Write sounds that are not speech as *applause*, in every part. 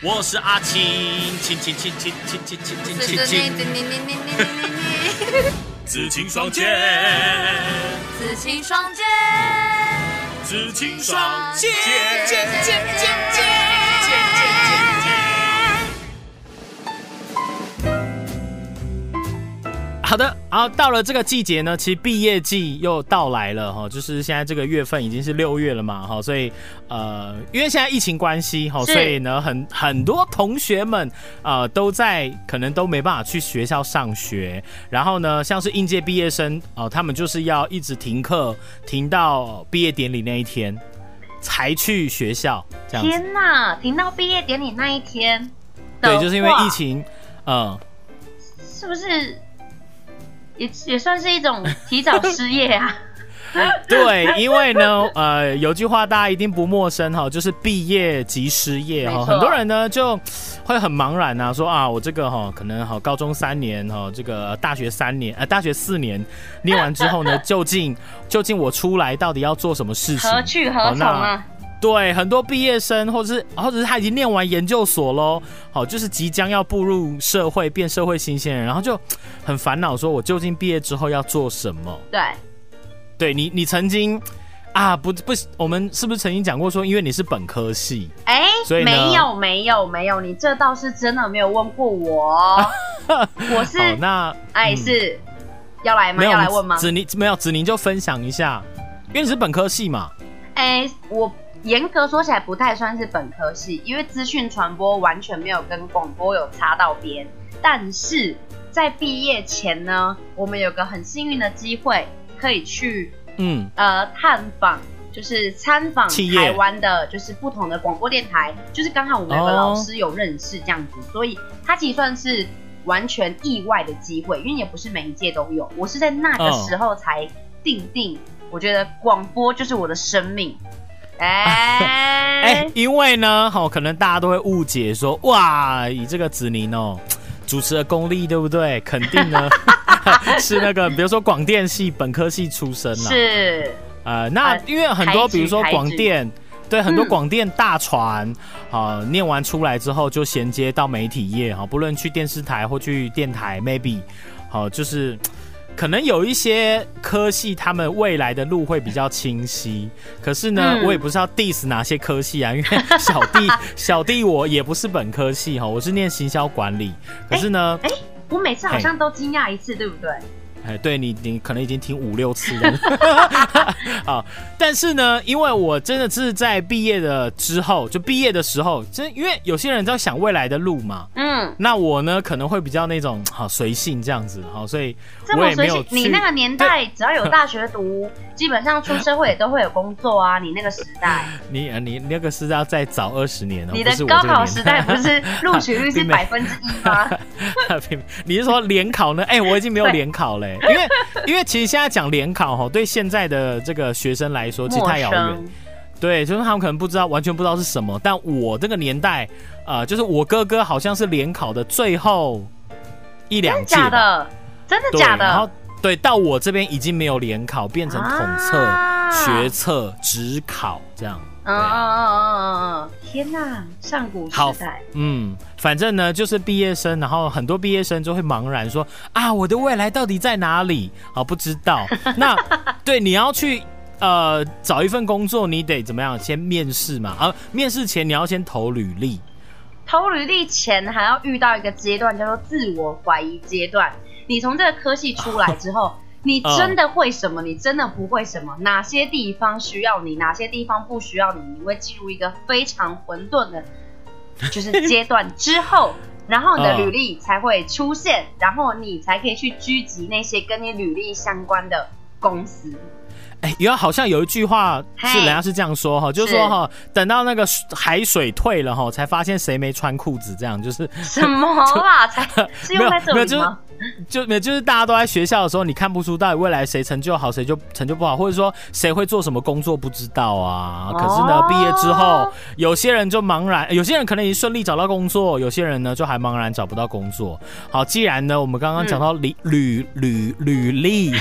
我是阿青，青青青青青青青青青青，紫青双剑，紫青双剑，紫青双剑，剑剑剑剑好的，然后到了这个季节呢，其实毕业季又到来了哈，就是现在这个月份已经是六月了嘛哈，所以呃，因为现在疫情关系哈，所以呢很很多同学们呃都在可能都没办法去学校上学，然后呢，像是应届毕业生哦，他们就是要一直停课，停到毕业典礼那一天才去学校，这样。天哪，停到毕业典礼那一天，对，就是因为疫情，嗯，是不是？也也算是一种提早失业啊。*laughs* 对，因为呢，呃，有句话大家一定不陌生哈，就是毕业即失业哈。很多人呢就会很茫然啊，说啊，我这个哈可能哈高中三年哈，这个大学三年呃大学四年念完之后呢，*laughs* 究竟究竟我出来到底要做什么事情？何去何从啊？对，很多毕业生，或者是，或者是他已经念完研究所喽，好，就是即将要步入社会，变社会新鲜人，然后就很烦恼，说我究竟毕业之后要做什么？对，对你，你曾经啊，不不，我们是不是曾经讲过说，因为你是本科系，哎，所以没有没有没有，你这倒是真的没有问过我，*laughs* 我是那哎是要来吗？要来问吗？子宁没有，子宁就分享一下，因为你是本科系嘛，哎我。严格说起来不太算是本科系，因为资讯传播完全没有跟广播有插到边。但是在毕业前呢，我们有个很幸运的机会，可以去嗯呃探访，就是参访台湾的，就是不同的广播电台。就是刚好我们有个老师有认识这样子，所以他其实算是完全意外的机会，因为也不是每一届都有。我是在那个时候才定定，我觉得广播就是我的生命。*laughs* 哎哎，因为呢，好，可能大家都会误解说，哇，以这个子宁哦，主持的功力对不对？肯定呢 *laughs* 是那个，比如说广电系本科系出身了。是，呃，那因为很多，比如说广电，对，很多广电大传，好，念完出来之后就衔接到媒体业，哈，不论去电视台或去电台，maybe，好，就是。可能有一些科系，他们未来的路会比较清晰。可是呢，我也不知道 diss 哪些科系啊，因为小弟 *laughs* 小弟我也不是本科系哈，我是念行销管理。可是呢，哎，我每次好像都惊讶一次，对不对？哎，对你，你可能已经听五六次了。*laughs* 好，但是呢，因为我真的是在毕业的之后，就毕业的时候，真因为有些人在想未来的路嘛。嗯。那我呢，可能会比较那种好随性这样子，好，所以我也没有。你那个年代，只要有大学读，基本上出社会也都会有工作啊。*laughs* 你那个时代，你你那个是要再早二十年哦。你的高考时代不是录取率是 *laughs* 百分之一吗？*laughs* 你是说联考呢？哎，我已经没有联考嘞。因为，因为其实现在讲联考哈，对现在的这个学生来说，其实太遥远。对，就是他们可能不知道，完全不知道是什么。但我这个年代，呃，就是我哥哥好像是联考的最后一两届的，真的假的？然后，对，到我这边已经没有联考，变成统测、学测、职考这样。嗯嗯嗯嗯嗯！天哪，上古时代。嗯，反正呢，就是毕业生，然后很多毕业生就会茫然说：“啊，我的未来到底在哪里？”啊，不知道。*laughs* 那对，你要去呃找一份工作，你得怎么样？先面试嘛。啊，面试前你要先投履历。投履历前还要遇到一个阶段，叫做自我怀疑阶段。你从这个科系出来之后。你真的会什么？你真的不会什么？哪些地方需要你？哪些地方不需要你？你会进入一个非常混沌的，就是阶段 *laughs* 之后，然后你的履历才会出现，然后你才可以去狙击那些跟你履历相关的公司。哎，有好像有一句话是人家是这样说哈，就是说哈，等到那个海水退了哈，才发现谁没穿裤子，这样就是什么啊？*laughs* 才是用在这里吗？就没就是大家都在学校的时候，你看不出到底未来谁成就好，谁就成就不好，或者说谁会做什么工作不知道啊。可是呢，毕业之后，有些人就茫然，有些人可能已经顺利找到工作，有些人呢就还茫然找不到工作。好，既然呢，我们刚刚讲到履履履履历，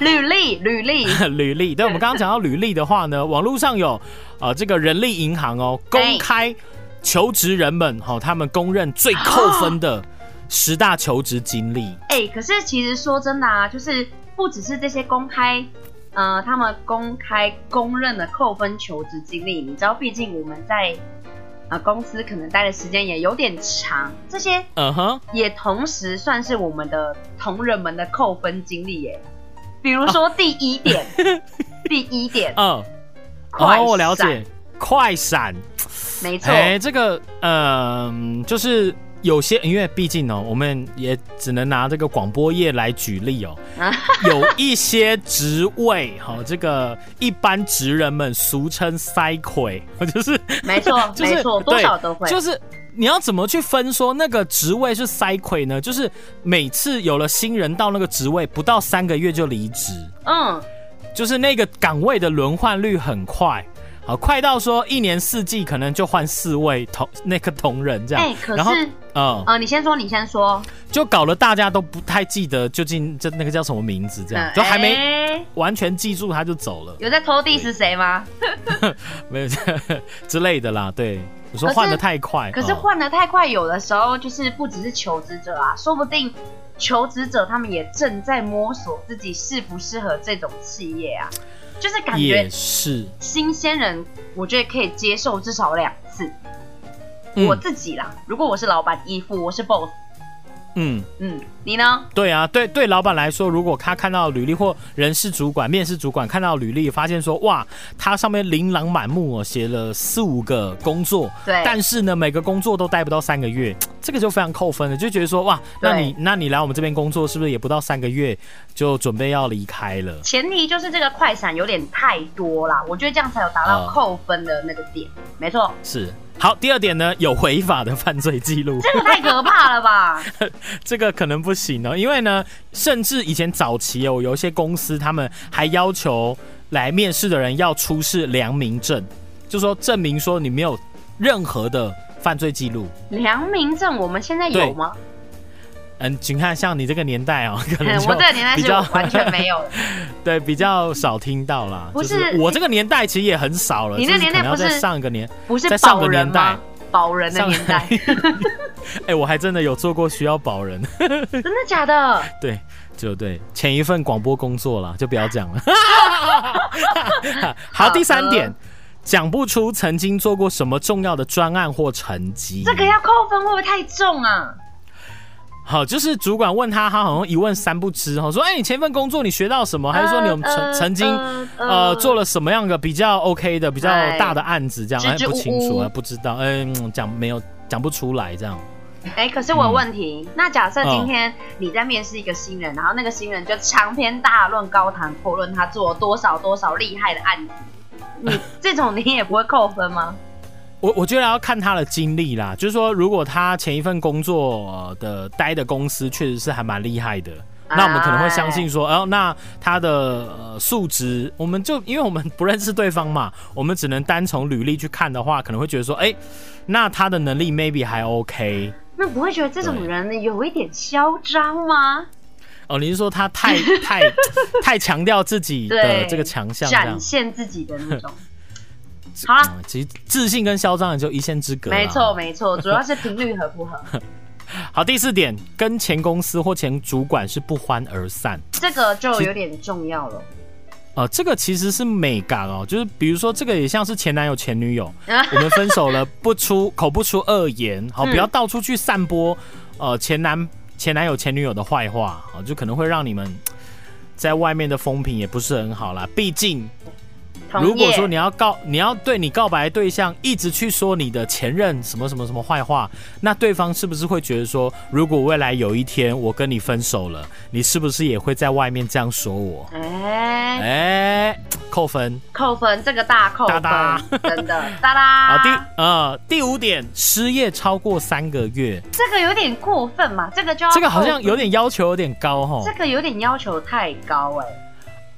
履历履历 *laughs* 履历，对，我们刚刚讲到履历的话呢，网络上有呃这个人力银行哦公开。求职人们哈，他们公认最扣分的 *gasps* *laughs* 十大求职经历。哎，可是其实说真的啊，就是不只是这些公开，呃，他们公开公认的扣分求职经历，你知道，毕竟我们在啊公司可能待的时间也有点长，这些嗯哼，也同时算是我们的同仁们的扣分经历耶。比如说第一点，第一点，*laughs* 嗯，哦，我了解，快闪。没错，哎，这个，嗯，就是有些，因为毕竟呢，我们也只能拿这个广播业来举例哦。*laughs* 有一些职位，哈，这个一般职人们俗称塞魁，*laughs* 就是没错，*laughs* 没错，多少都会。就是你要怎么去分说那个职位是塞葵呢？就是每次有了新人到那个职位，不到三个月就离职，嗯，就是那个岗位的轮换率很快。啊，快到说一年四季可能就换四位同那个同仁这样。哎，可是，嗯，呃，你先说，你先说，就搞得大家都不太记得究竟这那个叫什么名字，这样就还没完全记住他就走了。有在偷地是谁吗？*laughs* 没有 *laughs* 之类的啦。对，我说换的太快，可是换的太快，有的时候就是不只是求职者啊，说不定求职者他们也正在摸索自己适不适合这种企业啊。就是感觉是新鲜人，我觉得可以接受至少两次。我自己啦，如果我是老板，依附我是 boss。嗯嗯，你呢？对啊，对对，老板来说，如果他看到履历或人事主管、面试主管看到履历，发现说哇，他上面琳琅满目哦，写了四五个工作，对，但是呢，每个工作都待不到三个月，这个就非常扣分了，就觉得说哇，那你那你来我们这边工作，是不是也不到三个月就准备要离开了？前提就是这个快闪有点太多啦，我觉得这样才有达到扣分的那个点，没错，是。好，第二点呢，有违法的犯罪记录，这个太可怕了吧？*laughs* 这个可能不行哦，因为呢，甚至以前早期哦，有一些公司他们还要求来面试的人要出示良民证，就说证明说你没有任何的犯罪记录。良民证我们现在有吗？嗯，请看像你这个年代哦，*laughs* 可能我这个年代是完全没有，*laughs* 对，比较少听到啦。不是我这个年代其实也很少了。你那年代不是上一个年，不是在上个年代保人的年代。*laughs* 哎，我还真的有做过需要保人，真的假的？对，就对，前一份广播工作了，就不要讲了。好，第三点，讲不出曾经做过什么重要的专案或成绩，这个要扣分会不会太重啊？好，就是主管问他，他好像一问三不知哈，说，哎，你前一份工作你学到什么？还是说你有曾曾经呃做了什么样的比较 OK 的比较大的案子？这样哎不清楚啊，不知道，嗯，讲没有讲不出来这样。哎，可是我有问题，那假设今天你在面试一个新人，然后那个新人就长篇大论、高谈阔论他做了多少多少厉害的案子，你这种你也不会扣分吗？我我觉得要看他的经历啦，就是说，如果他前一份工作的待的公司确实是还蛮厉害的，那我们可能会相信说，哦，那他的呃素质，我们就因为我们不认识对方嘛，我们只能单从履历去看的话，可能会觉得说，哎，那他的能力 maybe 还 OK。那不会觉得这种人有一点嚣张吗？哦，你是说他太太 *laughs* 太强调自己的这个强项，展现自己的那种？好了，其实自信跟嚣张也就一线之隔。没错，没错，主要是频率合不合。*laughs* 好，第四点，跟前公司或前主管是不欢而散，这个就有点重要了。呃，这个其实是美感哦，就是比如说这个也像是前男友前女友，*laughs* 我们分手了，不出口不出恶言，好，不要到处去散播呃前男前男友前女友的坏话，啊，就可能会让你们在外面的风评也不是很好啦，毕竟。如果说你要告，你要对你告白对象一直去说你的前任什么什么什么坏话，那对方是不是会觉得说，如果未来有一天我跟你分手了，你是不是也会在外面这样说我？哎哎，扣分，扣分，这个大扣分，真的，*laughs* 哒哒。好，第呃第五点，失业超过三个月，这个有点过分嘛？这个就要这个好像有点要求有点高哈，这个有点要求太高哎。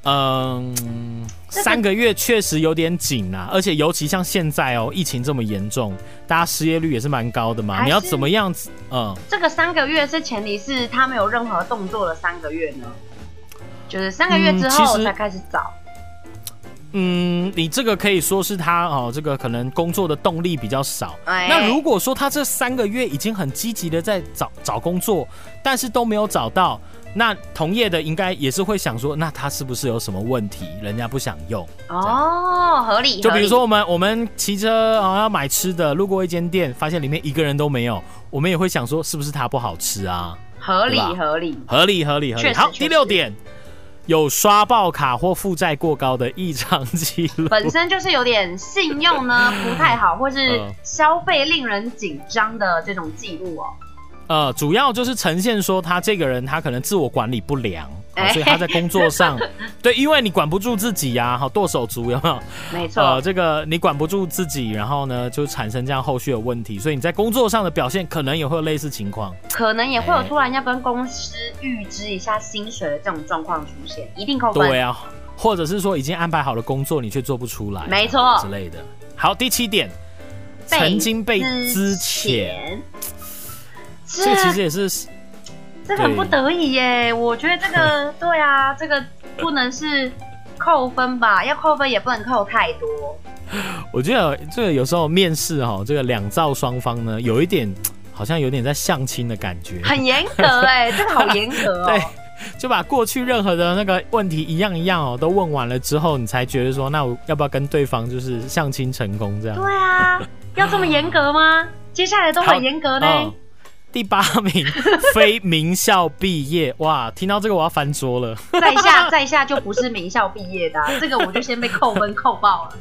嗯。三个月确实有点紧啊，而且尤其像现在哦，疫情这么严重，大家失业率也是蛮高的嘛。你要怎么样子？嗯，这个三个月是前提是他没有任何动作的三个月呢，就是三个月之后才开始找。嗯，你这个可以说是他哦，这个可能工作的动力比较少。那如果说他这三个月已经很积极的在找找工作，但是都没有找到，那同业的应该也是会想说，那他是不是有什么问题，人家不想用？哦，合理。就比如说我们我们骑车啊要买吃的，路过一间店，发现里面一个人都没有，我们也会想说，是不是它不好吃啊？合理合理合理合理合理。好，第六点。有刷爆卡或负债过高的异常记录，本身就是有点信用呢不太好，或是 *laughs* 消费令人紧张的这种记录哦。呃，主要就是呈现说他这个人他可能自我管理不良，所以他在工作上，*laughs* 对，因为你管不住自己呀，好剁手族有没有？没错，呃，这个你管不住自己，然后呢就产生这样后续的问题，所以你在工作上的表现可能也会有类似情况，可能也会有突然要跟公司预支一下薪水的这种状况出现，一定扣分。对啊，或者是说已经安排好了工作，你却做不出来，没错之类的。好，第七点，曾经被资遣。这个其实也是，这很不得已耶。我觉得这个 *laughs* 对啊，这个不能是扣分吧？要扣分也不能扣太多。我觉得这个有时候面试哈，这个两造双方呢，有一点好像有点在相亲的感觉，很严格哎，*laughs* 这个好严格哦。对，就把过去任何的那个问题一样一样哦，都问完了之后，你才觉得说，那我要不要跟对方就是相亲成功这样？对啊，要这么严格吗？*laughs* 接下来都很严格呢。第八名，非名校毕业，哇！听到这个我要翻桌了。在下 *laughs* 在下就不是名校毕业的，这个我就先被扣分扣爆了。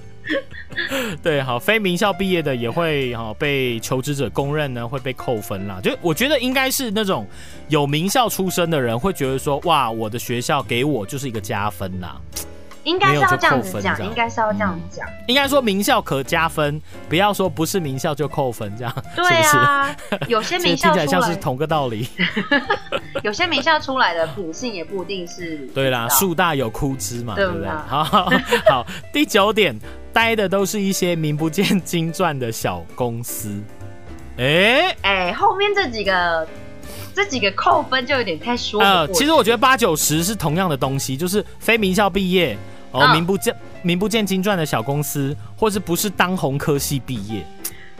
*laughs* 对，好，非名校毕业的也会哈被求职者公认呢，会被扣分啦。就我觉得应该是那种有名校出身的人会觉得说，哇，我的学校给我就是一个加分啦。应该是要这样子讲，应该是要这样讲。应该说名校可加分，不要说不是名校就扣分，这样对啊。*laughs* 有些名校 *laughs* 听起来像是同个道理。*laughs* 有些名校出来的品性也不一定是。对啦，树大有枯枝嘛，对不对？好好，第九点，待的都是一些名不见经传的小公司。哎哎，后面这几个。这几个扣分就有点太说。呃，其实我觉得八九十是同样的东西，就是非名校毕业哦，名不见名不见经传的小公司，或是不是当红科系毕业，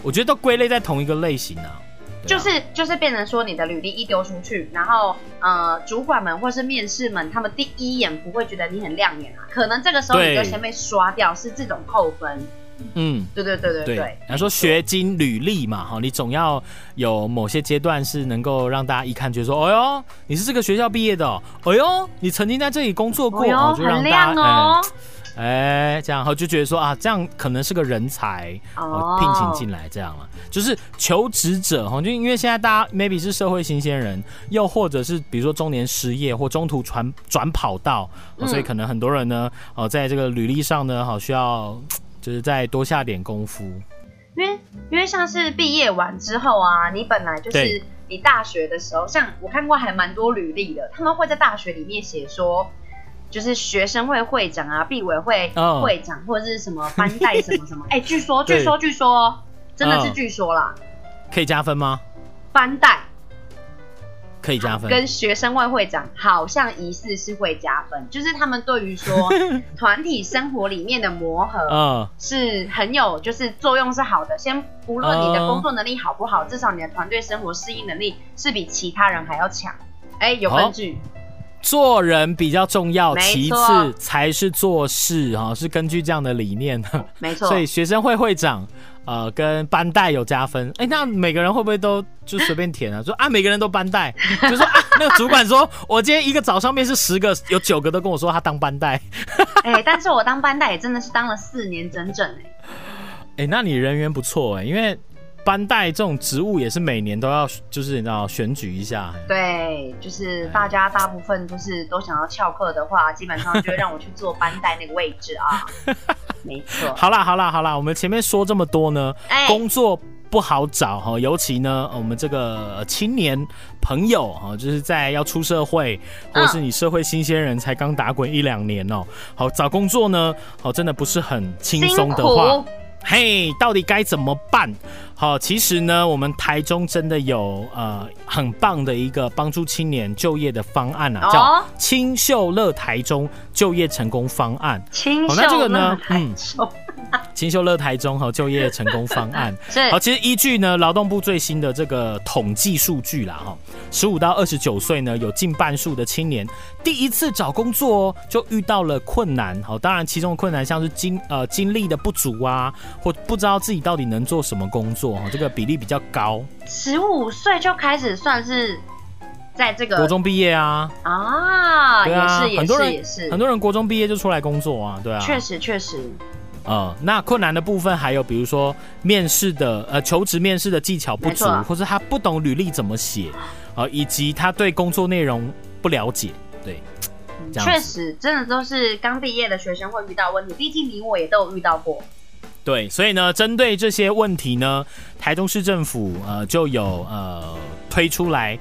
我觉得都归类在同一个类型啊。就是就是变成说，你的履历一丢出去，然后呃，主管们或是面试们，他们第一眼不会觉得你很亮眼啊，可能这个时候你就先被刷掉，是这种扣分。嗯，对对对对对。他说学经履历嘛，哈，你总要有某些阶段是能够让大家一看，觉得说，哎呦，你是这个学校毕业的，哦哟，你曾经在这里工作过，就让大家，哎，这样后就觉得说啊，这样可能是个人才，哦，聘请进来这样了。就是求职者哈，就因为现在大家 maybe 是社会新鲜人，又或者是比如说中年失业或中途转转跑道，所以可能很多人呢，哦，在这个履历上呢，好需要。就是再多下点功夫，因为因为像是毕业完之后啊，你本来就是你大学的时候，像我看过还蛮多履历的，他们会在大学里面写说，就是学生会会长啊、毕委会会长或者是什么班带什么什么，*laughs* 哎，据说据说据说真的是据说啦，可以加分吗？班带。可以加分，跟学生会会长好像疑似是会加分，就是他们对于说 *laughs* 团体生活里面的磨合，嗯，是很有就是作用是好的。先不论你的工作能力好不好，至少你的团队生活适应能力是比其他人还要强。哎，有根据。做人比较重要，其次才是做事哈，是根据这样的理念的。*laughs* 没错。所以学生会会长。呃，跟班带有加分，哎，那每个人会不会都就随便填啊？*laughs* 说啊，每个人都班带，就说啊，那个主管说，我今天一个早上面试十个，有九个都跟我说他当班带。*laughs* 哎，但是我当班带也真的是当了四年整整哎。哎，那你人缘不错哎，因为。班带这种职务也是每年都要，就是你知道选举一下。对，就是大家大部分都是都想要翘课的话，基本上就会让我去做班带那个位置啊。*laughs* 没错。好啦好啦好啦，我们前面说这么多呢，工作不好找哈，尤其呢我们这个青年朋友哈，就是在要出社会，或者是你社会新鲜人才刚打滚一两年哦，好找工作呢，好真的不是很轻松的话。嘿，到底该怎么办？好，其实呢，我们台中真的有呃很棒的一个帮助青年就业的方案啊，叫清秀乐台中就业成功方案。清秀乐台中。*laughs* 清秀乐台中和就业成功方案，*laughs* 好，其实依据呢劳动部最新的这个统计数据啦，哈，十五到二十九岁呢有近半数的青年第一次找工作哦就遇到了困难，好，当然其中的困难像是经呃经历的不足啊，或不知道自己到底能做什么工作，哈，这个比例比较高。十五岁就开始算是在这个国中毕业啊。啊，对啊，很多人也是。很多人国中毕业就出来工作啊，对啊，确实确实。呃，那困难的部分还有，比如说面试的呃求职面试的技巧不足，或者他不懂履历怎么写，呃，以及他对工作内容不了解，对，确实真的都是刚毕业的学生会遇到问题，毕竟你我也都有遇到过。对，所以呢，针对这些问题呢，台中市政府呃就有呃推出来。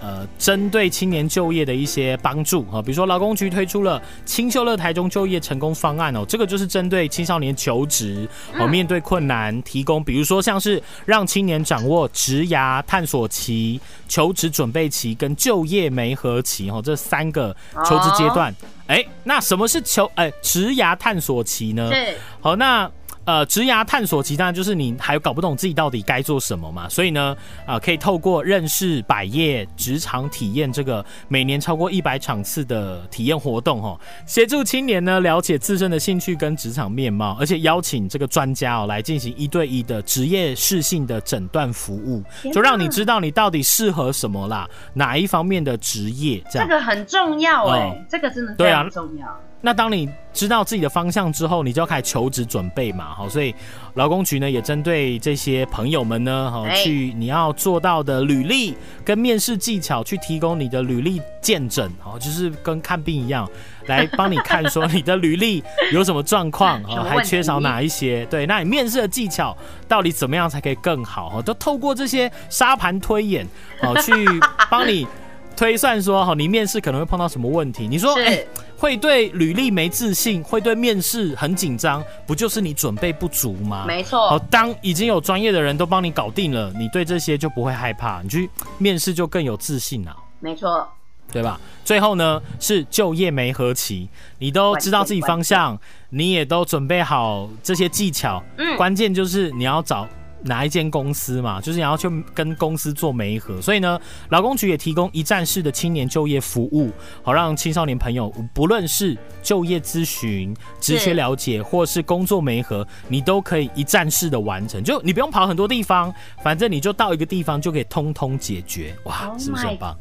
呃，针对青年就业的一些帮助啊，比如说劳工局推出了青秀乐台中就业成功方案哦，这个就是针对青少年求职哦，面对困难提供，比如说像是让青年掌握职涯探索期、求职准备期跟就业媒合期哦，这三个求职阶段。哎，那什么是求哎职涯探索期呢？是好那。呃，职涯探索期当然就是你还搞不懂自己到底该做什么嘛，所以呢，啊，可以透过认识百业职场体验这个每年超过一百场次的体验活动，哈，协助青年呢了解自身的兴趣跟职场面貌，而且邀请这个专家哦来进行一对一的职业适性的诊断服务，就让你知道你到底适合什么啦，哪一方面的职业，这样。这个很重要哎，这个真的非常重要。那当你知道自己的方向之后，你就要开始求职准备嘛，好，所以劳工局呢也针对这些朋友们呢，好去你要做到的履历跟面试技巧，去提供你的履历见证，好，就是跟看病一样，来帮你看说你的履历有什么状况，啊，*laughs* 还缺少哪一些，对，那你面试的技巧到底怎么样才可以更好，哈，都透过这些沙盘推演，好去帮你。推算说，哈，你面试可能会碰到什么问题？你说，哎，会对履历没自信，会对面试很紧张，不就是你准备不足吗？没错。好，当已经有专业的人都帮你搞定了，你对这些就不会害怕，你去面试就更有自信了。没错，对吧？最后呢，是就业没合期，你都知道自己方向，你也都准备好这些技巧，嗯，关键就是你要找。哪一间公司嘛，就是你要去跟公司做媒合，所以呢，劳工局也提供一站式的青年就业服务，好让青少年朋友不论是就业咨询、职缺了解，或是工作媒合，你都可以一站式的完成，就你不用跑很多地方，反正你就到一个地方就可以通通解决，哇，是不是很棒？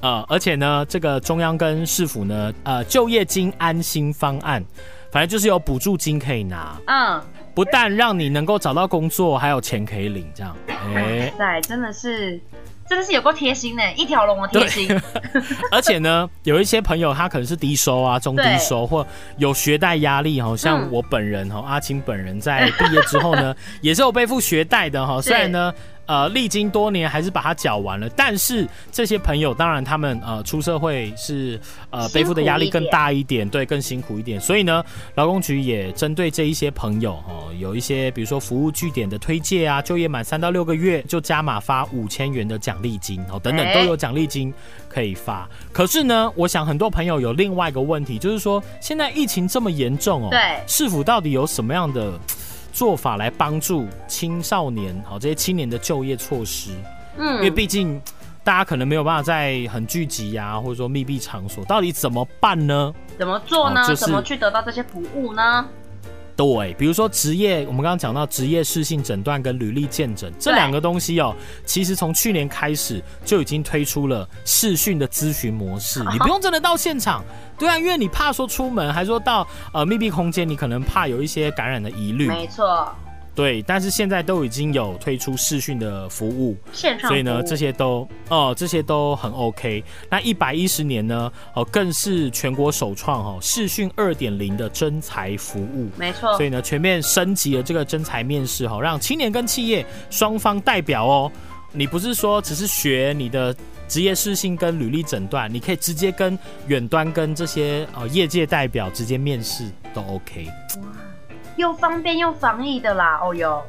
啊，而且呢，这个中央跟市府呢，呃，就业金安心方案，反正就是有补助金可以拿，嗯。不但让你能够找到工作，还有钱可以领，这样。哎，对，真的是，真的是有够贴心呢，一条龙的贴心。*laughs* 而且呢，有一些朋友他可能是低收啊，中低收，或有学贷压力哈，像我本人哈，阿青本人在毕业之后呢，*laughs* 也是有背负学贷的哈，虽然呢。呃，历经多年还是把它缴完了，但是这些朋友当然他们呃出社会是呃背负的压力更大一点，对，更辛苦一点。所以呢，劳工局也针对这一些朋友哦，有一些比如说服务据点的推介啊，就业满三到六个月就加码发五千元的奖励金哦，等等都有奖励金可以发。可是呢，我想很多朋友有另外一个问题，就是说现在疫情这么严重哦，对，市府到底有什么样的？做法来帮助青少年，好这些青年的就业措施，嗯，因为毕竟大家可能没有办法在很聚集呀，或者说密闭场所，到底怎么办呢？怎么做呢？怎么去得到这些服务呢？对，比如说职业，我们刚刚讲到职业适性诊断跟履历见诊这两个东西哦，其实从去年开始就已经推出了视讯的咨询模式，你不用真的到现场，对啊，因为你怕说出门，还说到呃密闭空间，你可能怕有一些感染的疑虑，没错。对，但是现在都已经有推出视讯的服务，线上，所以呢，这些都哦，这些都很 OK。那一百一十年呢，哦，更是全国首创哦，视讯二点零的真才服务，没错。所以呢，全面升级了这个真才面试哈，让青年跟企业双方代表哦，你不是说只是学你的职业适性跟履历诊断，你可以直接跟远端跟这些呃业界代表直接面试都 OK。又方便又防疫的啦。哦哟。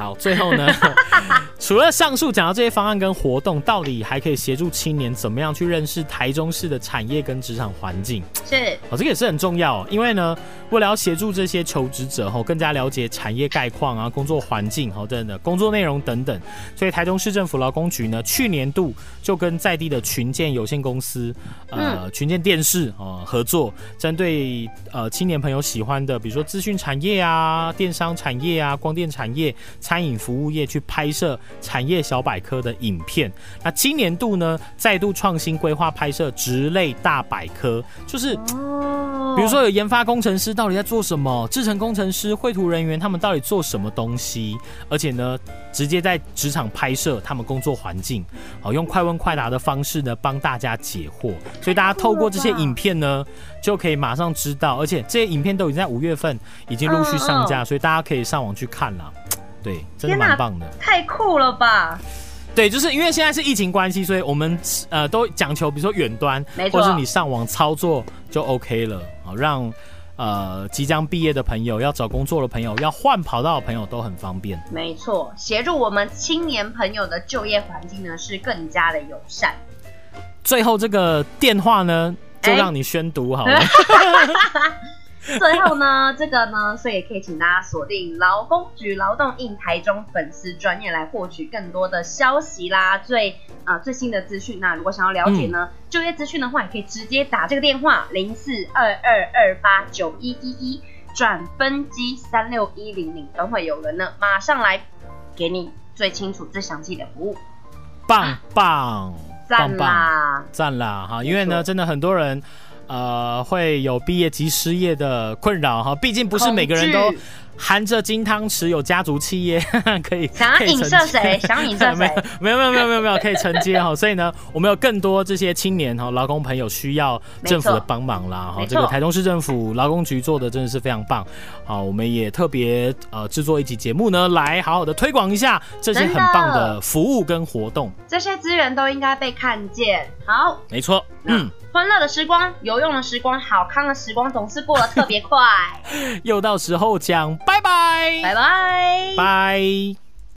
好，最后呢，*laughs* 除了上述讲到这些方案跟活动，到底还可以协助青年怎么样去认识台中市的产业跟职场环境？是，哦，这个也是很重要，因为呢，为了要协助这些求职者哈，更加了解产业概况啊、工作环境哦等等工作内容等等，所以台中市政府劳工局呢，去年度就跟在地的群建有限公司，呃，群建电视啊合作，针对呃青年朋友喜欢的，比如说资讯产业啊、电商产业啊、光电产业。餐饮服务业去拍摄产业小百科的影片，那今年度呢再度创新规划拍摄职类大百科，就是比如说有研发工程师到底在做什么，制程工程师、绘图人员他们到底做什么东西，而且呢直接在职场拍摄他们工作环境，好用快问快答的方式呢帮大家解惑，所以大家透过这些影片呢就可以马上知道，而且这些影片都已经在五月份已经陆续上架，所以大家可以上网去看了。对，真的蛮棒的，太酷了吧！对，就是因为现在是疫情关系，所以我们呃都讲求，比如说远端，或者是你上网操作就 OK 了，好让呃即将毕业的朋友、要找工作的朋友、要换跑道的朋友都很方便。没错，协助我们青年朋友的就业环境呢是更加的友善。最后这个电话呢，就让你宣读好了。最后呢，这个呢，所以也可以请大家锁定劳工局劳动印台中粉丝专业来获取更多的消息啦，最啊最新的资讯。那如果想要了解呢就业资讯的话，也可以直接打这个电话零四二二二八九一一一转分机三六一零零，等会有人呢马上来给你最清楚、最详细的服务。棒棒，赞啦，赞啦！哈，因为呢，真的很多人。呃，会有毕业及失业的困扰哈，毕竟不是每个人都含着金汤匙有家族企业 *laughs* 可以。想要影射谁？想影射谁？没有没有没有没有没有可以承接哈，所以呢，我们有更多这些青年哈劳工朋友需要政府的帮忙啦哈。这个台中市政府劳工局做的真的是非常棒，好，我们也特别呃制作一集节目呢，来好好的推广一下这些很棒的服务跟活动。这些资源都应该被看见。好，没错，嗯。欢乐的时光，有用的时光，好康的时光，总是过得特别快。*laughs* 又到时候讲拜拜，拜拜，拜。